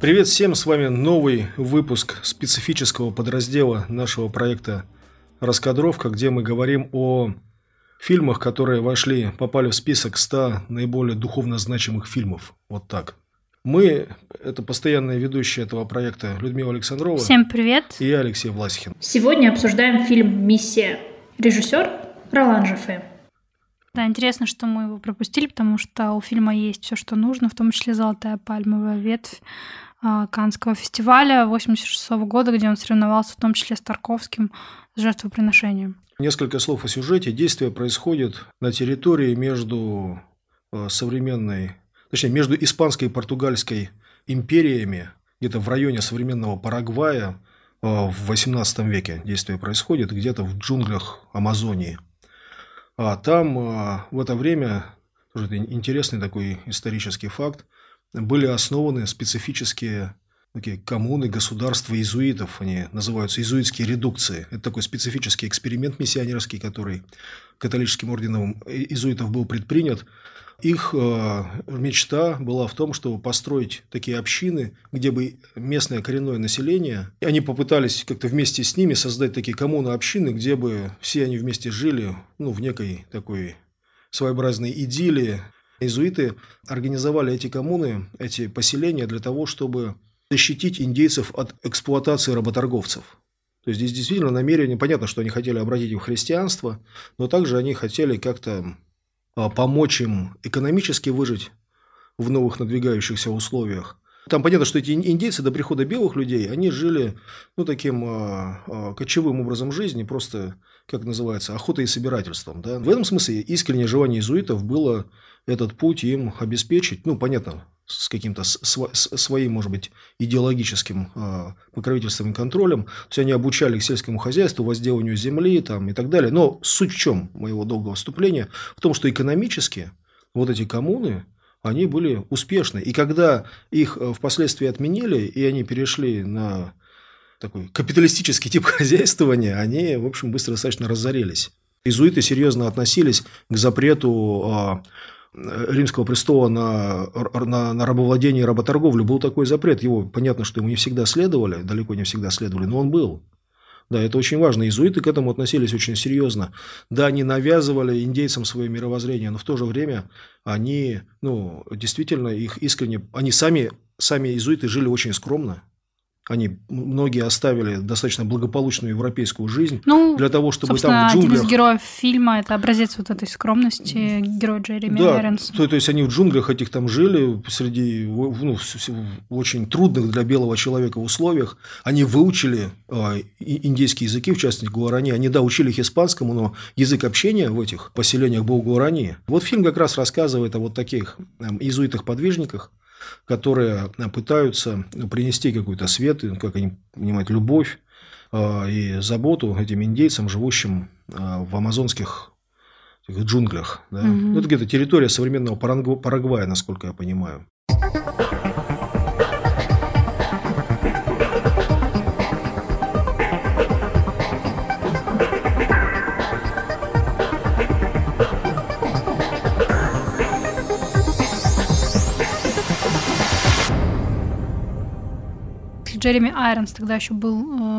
Привет всем, с вами новый выпуск специфического подраздела нашего проекта «Раскадровка», где мы говорим о фильмах, которые вошли, попали в список 100 наиболее духовно значимых фильмов. Вот так. Мы – это постоянные ведущие этого проекта Людмила Александрова. Всем привет. И я, Алексей Власихин. Сегодня обсуждаем фильм «Миссия». Режиссер Ролан Жефе. Да, интересно, что мы его пропустили, потому что у фильма есть все, что нужно, в том числе «Золотая пальмовая ветвь», а, Канского фестиваля 86 года, где он соревновался в том числе с Тарковским с жертвоприношением. Несколько слов о сюжете. Действие происходит на территории между а, современной, точнее, между испанской и португальской империями, где-то в районе современного Парагвая, а, в 18 веке действие происходит, где-то в джунглях Амазонии. А там в это время, тоже интересный такой исторический факт, были основаны специфические такие коммуны, государства иезуитов, они называются иезуитские редукции. Это такой специфический эксперимент миссионерский, который католическим орденом иезуитов был предпринят. Их э, мечта была в том, чтобы построить такие общины, где бы местное коренное население, и они попытались как-то вместе с ними создать такие коммуны общины, где бы все они вместе жили ну, в некой такой своеобразной идиллии, Иезуиты организовали эти коммуны, эти поселения для того, чтобы защитить индейцев от эксплуатации работорговцев. То есть здесь действительно намерение, понятно, что они хотели обратить их в христианство, но также они хотели как-то а, помочь им экономически выжить в новых надвигающихся условиях. Там понятно, что эти индейцы до прихода белых людей, они жили ну, таким а, а, кочевым образом жизни, просто, как называется, охотой и собирательством. Да? В этом смысле искреннее желание иезуитов было этот путь им обеспечить, ну, понятно, с каким-то своим, может быть, идеологическим э, покровительством и контролем. То есть они обучали к сельскому хозяйству, возделыванию земли там, и так далее. Но суть в чем моего долгого вступления? В том, что экономически вот эти коммуны, они были успешны. И когда их э, впоследствии отменили, и они перешли на такой капиталистический тип хозяйствования, они, в общем, быстро достаточно разорились. Изуиты серьезно относились к запрету а, римского престола на, на, на рабовладение и работорговлю был такой запрет. Его, понятно, что ему не всегда следовали, далеко не всегда следовали, но он был. Да, это очень важно. Иезуиты к этому относились очень серьезно. Да, они навязывали индейцам свое мировоззрение, но в то же время они, ну, действительно, их искренне, они сами, сами иезуиты жили очень скромно. Они многие оставили достаточно благополучную европейскую жизнь ну, для того, чтобы там в джунглях... один из героев фильма – это образец вот этой скромности, герой Джереми да, Айронс. То, то есть, они в джунглях этих там жили среди ну, в очень трудных для белого человека условиях. Они выучили э, индейские языки, в частности, гуарани. Они, да, учили их испанскому, но язык общения в этих поселениях был гуарани. Вот фильм как раз рассказывает о вот таких э, иезуитах-подвижниках, которые пытаются принести какой-то свет, как они понимают, любовь а, и заботу этим индейцам, живущим а, в амазонских джунглях. Да? Угу. Это где-то территория современного Парагвая, насколько я понимаю. Джереми Айронс тогда еще был э,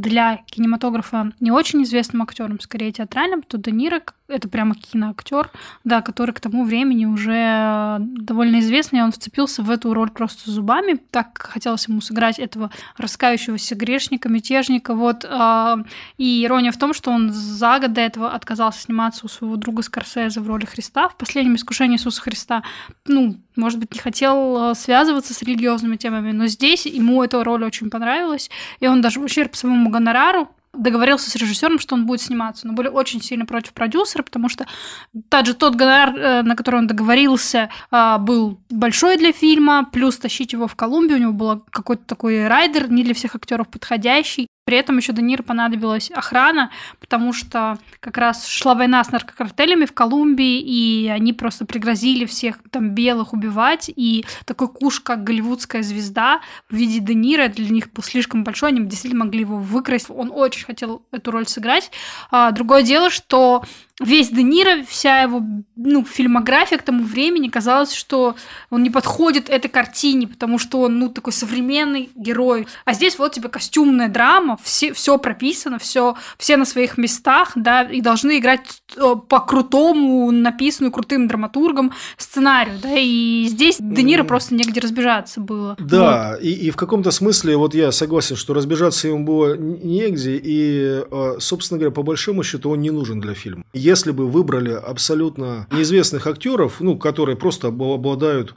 для кинематографа не очень известным актером, скорее театральным, то Де Ниро это прямо киноактер, да, который к тому времени уже довольно известный, он вцепился в эту роль просто зубами, так хотелось ему сыграть этого раскающегося грешника, мятежника, вот, э, и ирония в том, что он за год до этого отказался сниматься у своего друга Скорсезе в роли Христа. В «Последнем искушении Иисуса Христа», ну, может быть, не хотел э, связываться с религиозными темами, но здесь ему эта роль очень понравилась, и он даже в ущерб своему гонорару договорился с режиссером, что он будет сниматься, но были очень сильно против продюсера, потому что также тот гонорар, э, на который он договорился, э, был большой для фильма, плюс тащить его в Колумбию, у него был какой-то такой райдер, не для всех актеров подходящий. При этом еще Де Ниро понадобилась охрана, потому что как раз шла война с наркокартелями в Колумбии, и они просто пригрозили всех там белых убивать, и такой куш, как голливудская звезда в виде Де Ниро для них был слишком большой, они действительно могли его выкрасть. Он очень хотел эту роль сыграть. А, другое дело, что весь Де Ниро, вся его ну, фильмография к тому времени казалось, что он не подходит этой картине, потому что он ну, такой современный герой. А здесь вот тебе костюмная драма, все, все прописано, все, все на своих местах, да, и должны играть э, по крутому, написанную крутым драматургом сценарию, да, и здесь Де Ниро просто негде разбежаться было. Да, вот. и, и в каком-то смысле вот я согласен, что разбежаться ему было негде, и, э, собственно говоря, по большому счету он не нужен для фильма если бы выбрали абсолютно неизвестных актеров, ну, которые просто обладают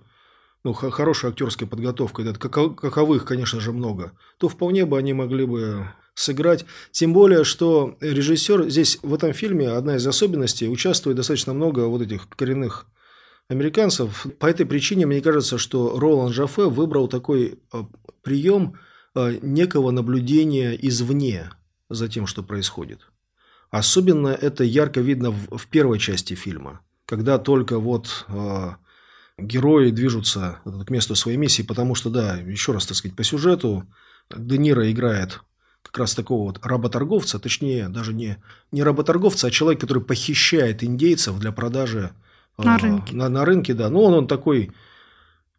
ну, хорошей актерской подготовкой, это каковых, конечно же, много, то вполне бы они могли бы сыграть. Тем более, что режиссер здесь в этом фильме одна из особенностей участвует достаточно много вот этих коренных американцев. По этой причине мне кажется, что Ролан Жафе выбрал такой а, прием а, некого наблюдения извне за тем, что происходит. Особенно это ярко видно в, первой части фильма, когда только вот э, герои движутся к месту своей миссии, потому что, да, еще раз, так сказать, по сюжету Де Ниро играет как раз такого вот работорговца, точнее, даже не, не работорговца, а человек, который похищает индейцев для продажи э, на рынке. На, на рынке, да. Ну, он, он такой,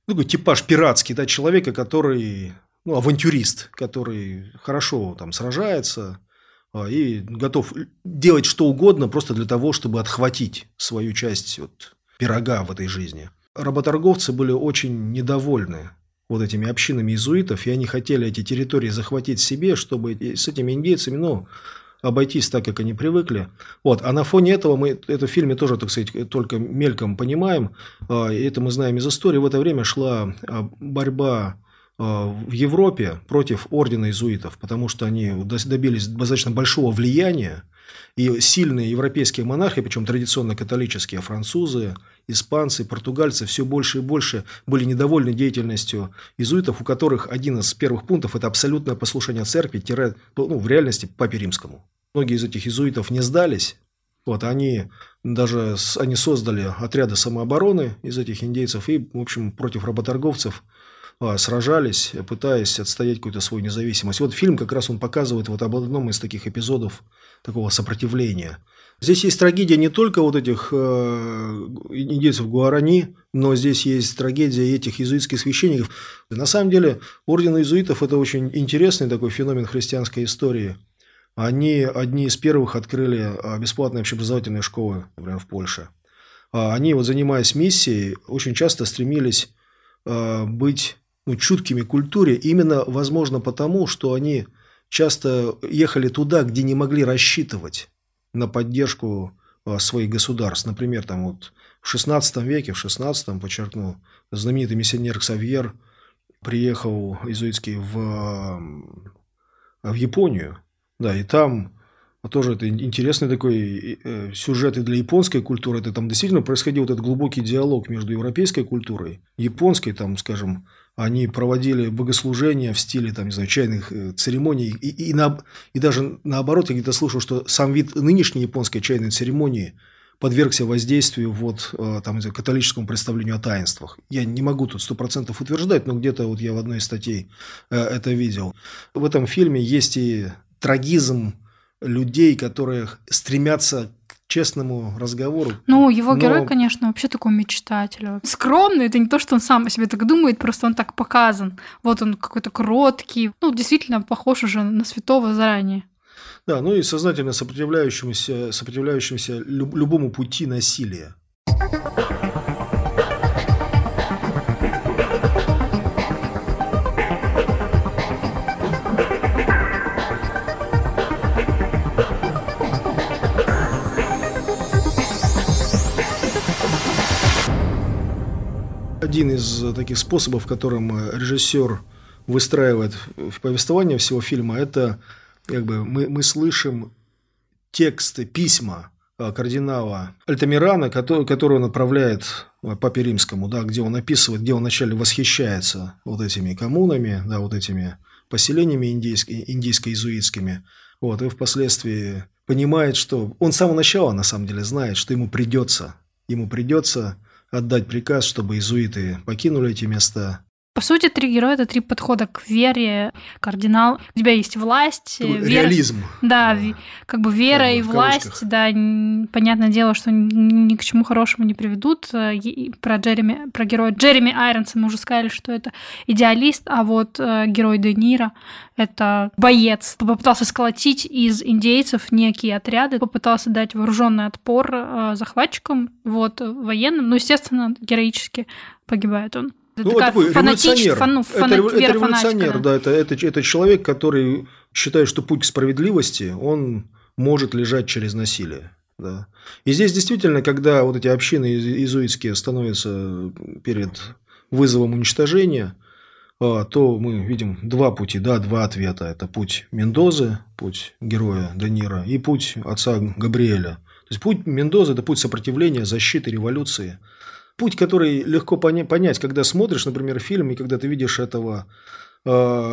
ну, такой типаж пиратский, да, человека, который, ну, авантюрист, который хорошо там сражается, и готов делать что угодно просто для того, чтобы отхватить свою часть вот, пирога в этой жизни. Работорговцы были очень недовольны вот этими общинами иезуитов, и они хотели эти территории захватить себе, чтобы с этими индейцами, ну, обойтись так, как они привыкли. Вот. А на фоне этого мы это в фильме тоже, так сказать, только мельком понимаем. А, это мы знаем из истории. В это время шла а, борьба Э, в Европе против ордена иезуитов, потому что они добились достаточно большого влияния, и сильные европейские монархи, причем традиционно католические, французы, испанцы, португальцы, все больше и больше были недовольны деятельностью иезуитов, у которых один из первых пунктов – это абсолютное послушание церкви, тире, ну, в реальности папе римскому. Многие из этих иезуитов не сдались, вот, они даже они создали отряды самообороны из этих индейцев и, в общем, против работорговцев – сражались, пытаясь отстоять какую-то свою независимость. Вот фильм как раз он показывает вот об одном из таких эпизодов такого сопротивления. Здесь есть трагедия не только вот этих э, индейцев Гуарани, но здесь есть трагедия этих иезуитских священников. На самом деле, орден иезуитов – это очень интересный такой феномен христианской истории. Они одни из первых открыли а, бесплатные общеобразовательные школы, например, в Польше. А они, вот занимаясь миссией, очень часто стремились быть чуткими к культуре, именно, возможно, потому, что они часто ехали туда, где не могли рассчитывать на поддержку а, своих государств. Например, там вот в XVI веке, в XVI, подчеркну, знаменитый миссионер Ксавьер приехал иезуитский в, в Японию, да, и там тоже это интересный такой э, сюжет и для японской культуры. Это там действительно происходил вот этот глубокий диалог между европейской культурой, японской, там, скажем, они проводили богослужения в стиле, там, не знаю, чайных э, церемоний. И, и, на, и даже наоборот, я где-то слышал, что сам вид нынешней японской чайной церемонии подвергся воздействию вот, э, там, католическому представлению о таинствах. Я не могу тут сто процентов утверждать, но где-то вот я в одной из статей это видел. В этом фильме есть и трагизм людей, которые стремятся честному разговору. Ну, его но... герой, конечно, вообще такой мечтатель. Скромный, это не то, что он сам о себе так думает, просто он так показан. Вот он какой-то кроткий. Ну, действительно, похож уже на святого заранее. Да, ну и сознательно сопротивляющимся, сопротивляющимся любому пути насилия. Один из таких способов, которым э, режиссер выстраивает в повествование всего фильма, это как бы мы, мы слышим тексты, письма э, кардинала Альтамирана, который, который он отправляет э, Папе Римскому, да, где он описывает, где он вначале восхищается вот этими коммунами, да, вот этими поселениями индийско-иезуитскими. Вот, и впоследствии понимает, что он с самого начала, на самом деле, знает, что ему придется, ему придется отдать приказ, чтобы иезуиты покинули эти места, по сути, три героя — это три подхода к вере. Кардинал. У тебя есть власть. Вера, Реализм. Да, да, как бы вера и власть, да, понятное дело, что ни к чему хорошему не приведут. Э, про Джереми, про героя Джереми Айронса мы уже сказали, что это идеалист, а вот э, герой Де Ниро — это боец. Попытался сколотить из индейцев некие отряды, попытался дать вооруженный отпор э, захватчикам, вот, военным. Ну, естественно, героически погибает он. Это ну, такой революционер. Фану, фана, это, это революционер, да, это, это, это человек, который считает, что путь к справедливости, он может лежать через насилие. Да. И здесь действительно, когда вот эти общины иезуитские становятся перед вызовом уничтожения, а, то мы видим два пути, да, два ответа. Это путь Мендозы, путь героя Данира, и путь отца Габриэля. То есть путь Мендозы – это путь сопротивления, защиты, революции – Путь, который легко понять, когда смотришь, например, фильм, и когда ты видишь этого э,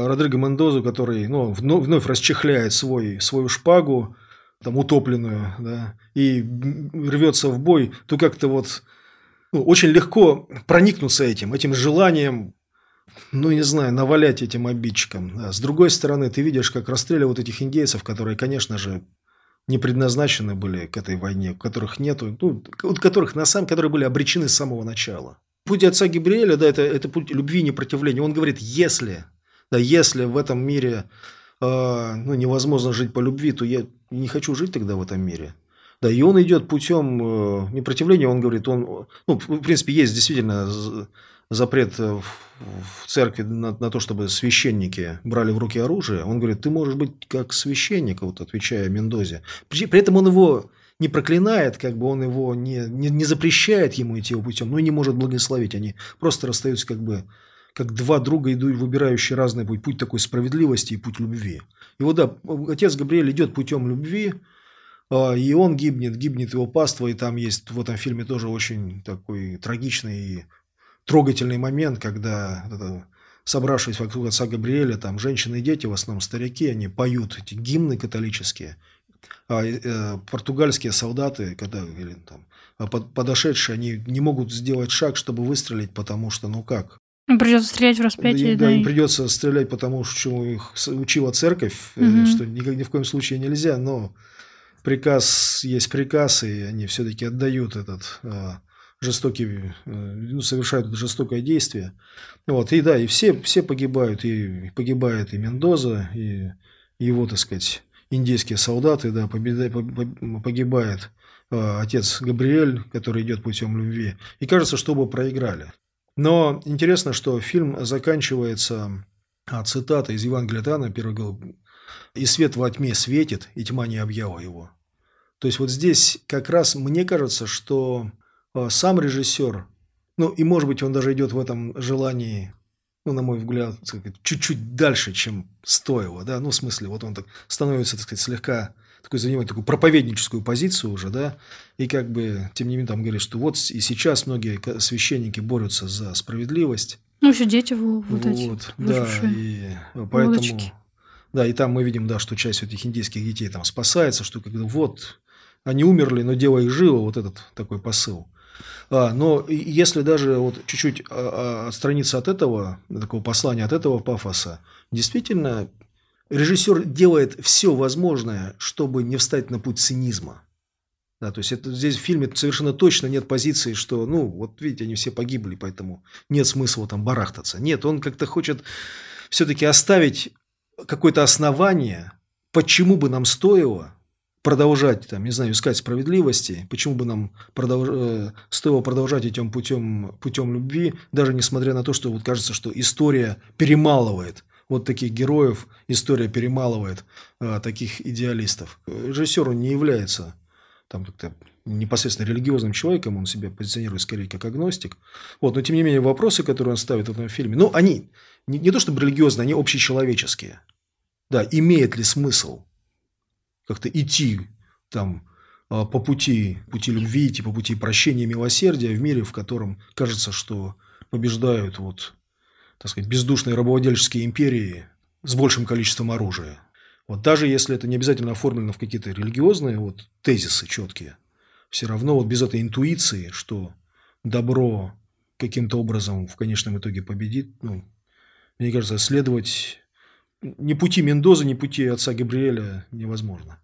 Родриго Мендозу, который ну, вновь, расчехляет свой, свою шпагу, там, утопленную, да, и рвется в бой, то как-то вот ну, очень легко проникнуться этим, этим желанием, ну, не знаю, навалять этим обидчикам. Да. С другой стороны, ты видишь, как расстреливают этих индейцев, которые, конечно же, не предназначены были к этой войне, которых нету, ну, которых на самом которые были обречены с самого начала. Путь отца Габриэля, да, это, это путь любви и непротивления. Он говорит, если, да, если в этом мире э, ну, невозможно жить по любви, то я не хочу жить тогда в этом мире. Да, и он идет путем э, непротивления, он говорит, он, ну, в принципе, есть действительно запрет в, в церкви на, на то, чтобы священники брали в руки оружие, он говорит, ты можешь быть как священник, вот отвечая Мендозе. При, при этом он его не проклинает, как бы он его не, не, не запрещает ему идти его путем, но и не может благословить. Они просто расстаются как бы как два друга, идут, выбирающие разный путь. Путь такой справедливости и путь любви. И вот да, отец Габриэль идет путем любви, и он гибнет, гибнет его паства, и там есть в этом фильме тоже очень такой трагичный трогательный момент, когда собравшись вокруг отца Габриэля, там женщины и дети, в основном старики, они поют эти гимны католические, а э, португальские солдаты, когда или, там, а подошедшие, они не могут сделать шаг, чтобы выстрелить, потому что, ну как? Им придется стрелять в распятие. Да, да, им придется стрелять, потому что их учила церковь, угу. что ни, ни в коем случае нельзя, но приказ есть приказ, и они все-таки отдают этот а, жестокие, э, ну, совершают жестокое действие. Вот, и да, и все, все погибают, и погибает и Мендоза, и его, так сказать, индейские солдаты, да, победа, погибает э, отец Габриэль, который идет путем любви. И кажется, что оба проиграли. Но интересно, что фильм заканчивается а, цитатой из Евангелия Тана, первый глав, «И свет во тьме светит, и тьма не объяла его». То есть вот здесь как раз мне кажется, что а, сам режиссер, ну и может быть он даже идет в этом желании, ну на мой взгляд, чуть-чуть дальше, чем стоило, да, ну в смысле вот он так становится, так сказать, слегка такой занимает такую проповедническую позицию уже, да, и как бы, тем не менее, там говорит, что вот и сейчас многие священники борются за справедливость. Ну, еще дети вот, вот эти. Да, и поэтому... Лодочки. Да, и там мы видим, да, что часть этих индийских детей там спасается, что когда вот они умерли, но дело их живо, вот этот такой посыл. А, но если даже вот чуть-чуть а, а, отстраниться от этого, такого послания, от этого пафоса, действительно, режиссер делает все возможное, чтобы не встать на путь цинизма. Да, то есть это, здесь в фильме совершенно точно нет позиции, что, ну, вот видите, они все погибли, поэтому нет смысла там барахтаться. Нет, он как-то хочет все-таки оставить какое-то основание, почему бы нам стоило продолжать, там, не знаю, искать справедливости, почему бы нам продолж... Э, стоило продолжать этим путем, путем любви, даже несмотря на то, что вот кажется, что история перемалывает вот таких героев, история перемалывает а, таких идеалистов. Режиссер он не является там как-то непосредственно религиозным человеком, он себя позиционирует скорее как агностик. Вот, но тем не менее вопросы, которые он ставит в этом фильме, ну, они не, не то чтобы религиозные, они общечеловеческие. Да, имеет ли смысл как-то идти там а, по пути, пути любви, идти по пути прощения и милосердия в мире, в котором кажется, что побеждают вот, так сказать, бездушные рабовладельческие империи, с большим количеством оружия. Вот даже если это не обязательно оформлено в какие-то религиозные вот тезисы четкие, все равно вот без этой интуиции, что добро каким-то образом в конечном итоге победит, ну, мне кажется, следовать ни пути Мендоза, ни пути отца Габриэля невозможно.